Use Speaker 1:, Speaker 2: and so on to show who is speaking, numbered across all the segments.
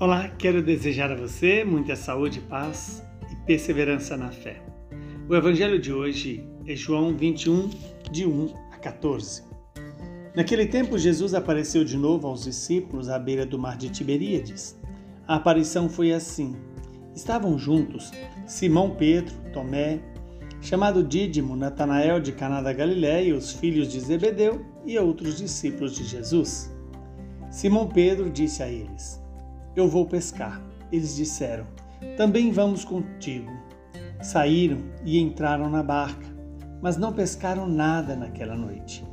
Speaker 1: Olá, quero desejar a você muita saúde, paz e perseverança na fé. O evangelho de hoje é João 21, de 1 a 14. Naquele tempo, Jesus apareceu de novo aos discípulos à beira do mar de Tiberíades. A aparição foi assim: estavam juntos Simão Pedro, Tomé, chamado Dídimo, Natanael de Caná da Galiléia, os filhos de Zebedeu e outros discípulos de Jesus. Simão Pedro disse a eles: eu vou pescar. Eles disseram: Também vamos contigo. Saíram e entraram na barca, mas não pescaram nada naquela noite.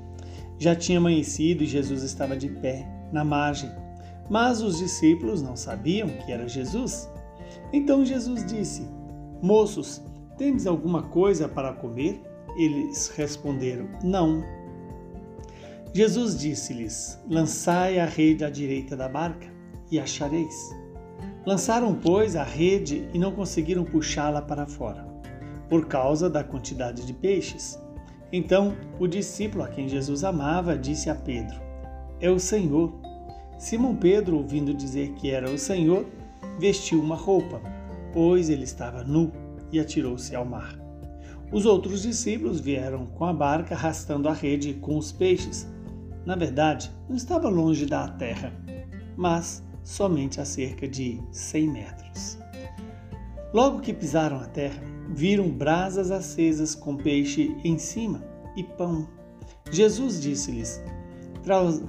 Speaker 1: Já tinha amanhecido e Jesus estava de pé, na margem, mas os discípulos não sabiam que era Jesus. Então Jesus disse: Moços, tendes alguma coisa para comer? Eles responderam: Não. Jesus disse-lhes: Lançai a rede à direita da barca e achareis. Lançaram, pois, a rede e não conseguiram puxá-la para fora, por causa da quantidade de peixes. Então o discípulo a quem Jesus amava disse a Pedro: É o Senhor. Simão Pedro, ouvindo dizer que era o Senhor, vestiu uma roupa, pois ele estava nu, e atirou-se ao mar. Os outros discípulos vieram com a barca arrastando a rede com os peixes. Na verdade, não estava longe da terra, mas somente a cerca de 100 metros. Logo que pisaram a terra, viram brasas acesas com peixe em cima e pão. Jesus disse-lhes: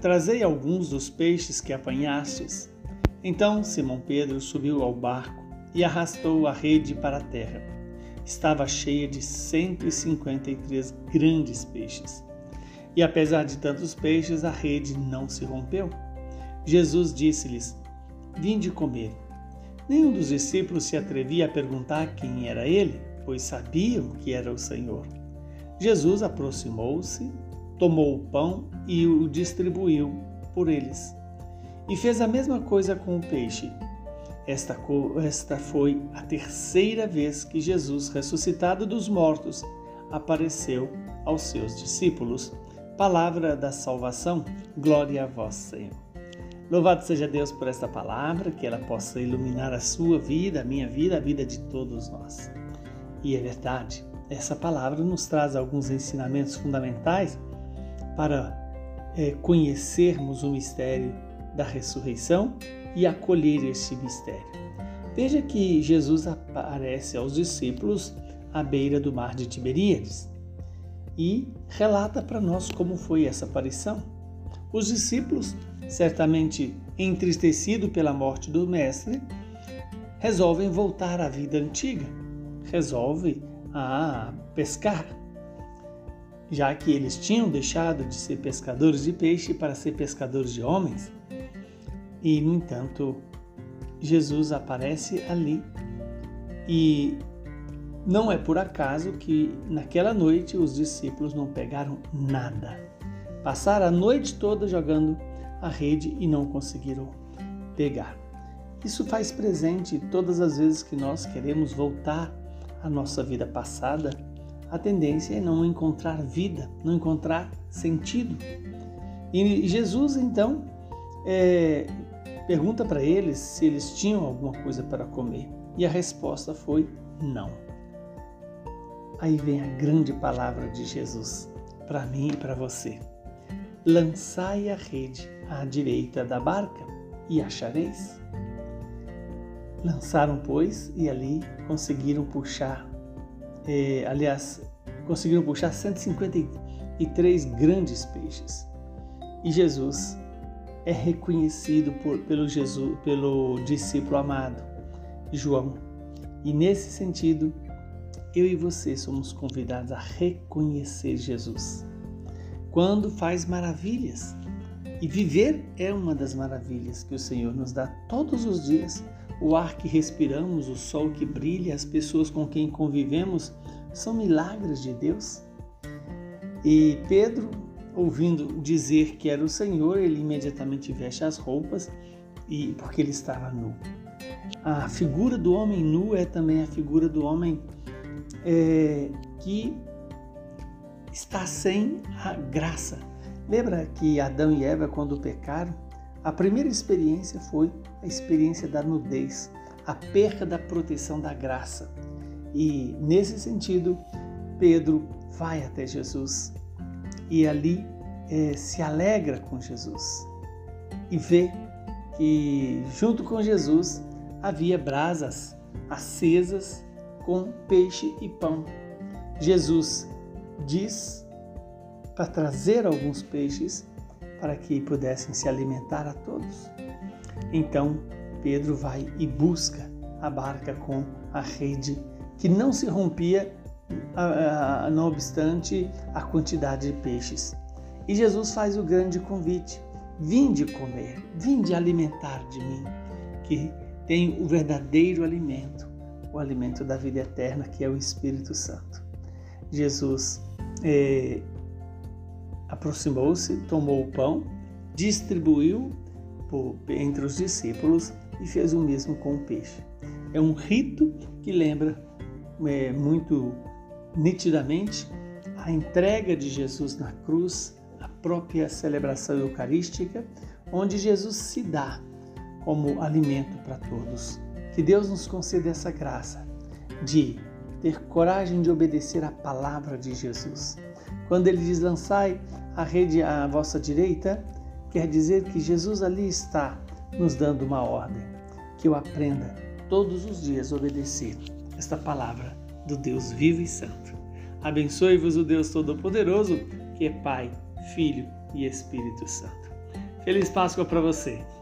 Speaker 1: Trazei alguns dos peixes que apanhastes. Então Simão Pedro subiu ao barco e arrastou a rede para a terra. Estava cheia de 153 grandes peixes. E apesar de tantos peixes, a rede não se rompeu. Jesus disse-lhes: Vinde comer. Nenhum dos discípulos se atrevia a perguntar quem era ele, pois sabiam que era o Senhor. Jesus aproximou-se, tomou o pão e o distribuiu por eles. E fez a mesma coisa com o peixe. Esta, esta foi a terceira vez que Jesus, ressuscitado dos mortos, apareceu aos seus discípulos. Palavra da salvação, glória a vós, Senhor. Louvado seja Deus por esta palavra, que ela possa iluminar a sua vida, a minha vida, a vida de todos nós. E é verdade, essa palavra nos traz alguns ensinamentos fundamentais para é, conhecermos o mistério da ressurreição e acolher este mistério. Veja que Jesus aparece aos discípulos à beira do mar de Tiberíades e relata para nós como foi essa aparição. Os discípulos certamente entristecido pela morte do mestre, resolvem voltar à vida antiga, resolvem a pescar, já que eles tinham deixado de ser pescadores de peixe para ser pescadores de homens. E, no entanto, Jesus aparece ali e não é por acaso que naquela noite os discípulos não pegaram nada. Passaram a noite toda jogando a rede e não conseguiram pegar. Isso faz presente todas as vezes que nós queremos voltar à nossa vida passada, a tendência é não encontrar vida, não encontrar sentido. E Jesus então é, pergunta para eles se eles tinham alguma coisa para comer. E a resposta foi não. Aí vem a grande palavra de Jesus para mim e para você lançai a rede à direita da barca e achareis. Lançaram, pois, e ali conseguiram puxar, eh, aliás, conseguiram puxar 153 grandes peixes. E Jesus é reconhecido por, pelo, Jesus, pelo discípulo amado, João. E nesse sentido, eu e você somos convidados a reconhecer Jesus quando faz maravilhas. E viver é uma das maravilhas que o Senhor nos dá todos os dias. O ar que respiramos, o sol que brilha, as pessoas com quem convivemos são milagres de Deus. E Pedro, ouvindo dizer que era o Senhor, ele imediatamente veste as roupas e porque ele estava nu. A figura do homem nu é também a figura do homem é, que está sem a graça. Lembra que Adão e Eva, quando pecaram, A primeira experiência foi a experiência da nudez, a perca da proteção da graça. E nesse sentido, Pedro vai até Jesus e ali é, se alegra com Jesus e vê que junto com Jesus havia brasas acesas com peixe e pão. Jesus diz para trazer alguns peixes para que pudessem se alimentar a todos. Então Pedro vai e busca a barca com a rede que não se rompia, não obstante a quantidade de peixes. E Jesus faz o grande convite: vinde comer, vinde alimentar de mim, que tem o verdadeiro alimento, o alimento da vida eterna, que é o Espírito Santo. Jesus é, aproximou-se, tomou o pão, distribuiu por, entre os discípulos e fez o mesmo com o peixe. É um rito que lembra é, muito nitidamente a entrega de Jesus na cruz, a própria celebração eucarística, onde Jesus se dá como alimento para todos. Que Deus nos conceda essa graça de ter coragem de obedecer à palavra de Jesus. Quando ele diz lançai a rede à vossa direita, quer dizer que Jesus ali está nos dando uma ordem, que eu aprenda todos os dias a obedecer esta palavra do Deus vivo e santo. Abençoe-vos o Deus Todo-Poderoso, que é Pai, Filho e Espírito Santo. Feliz Páscoa para você!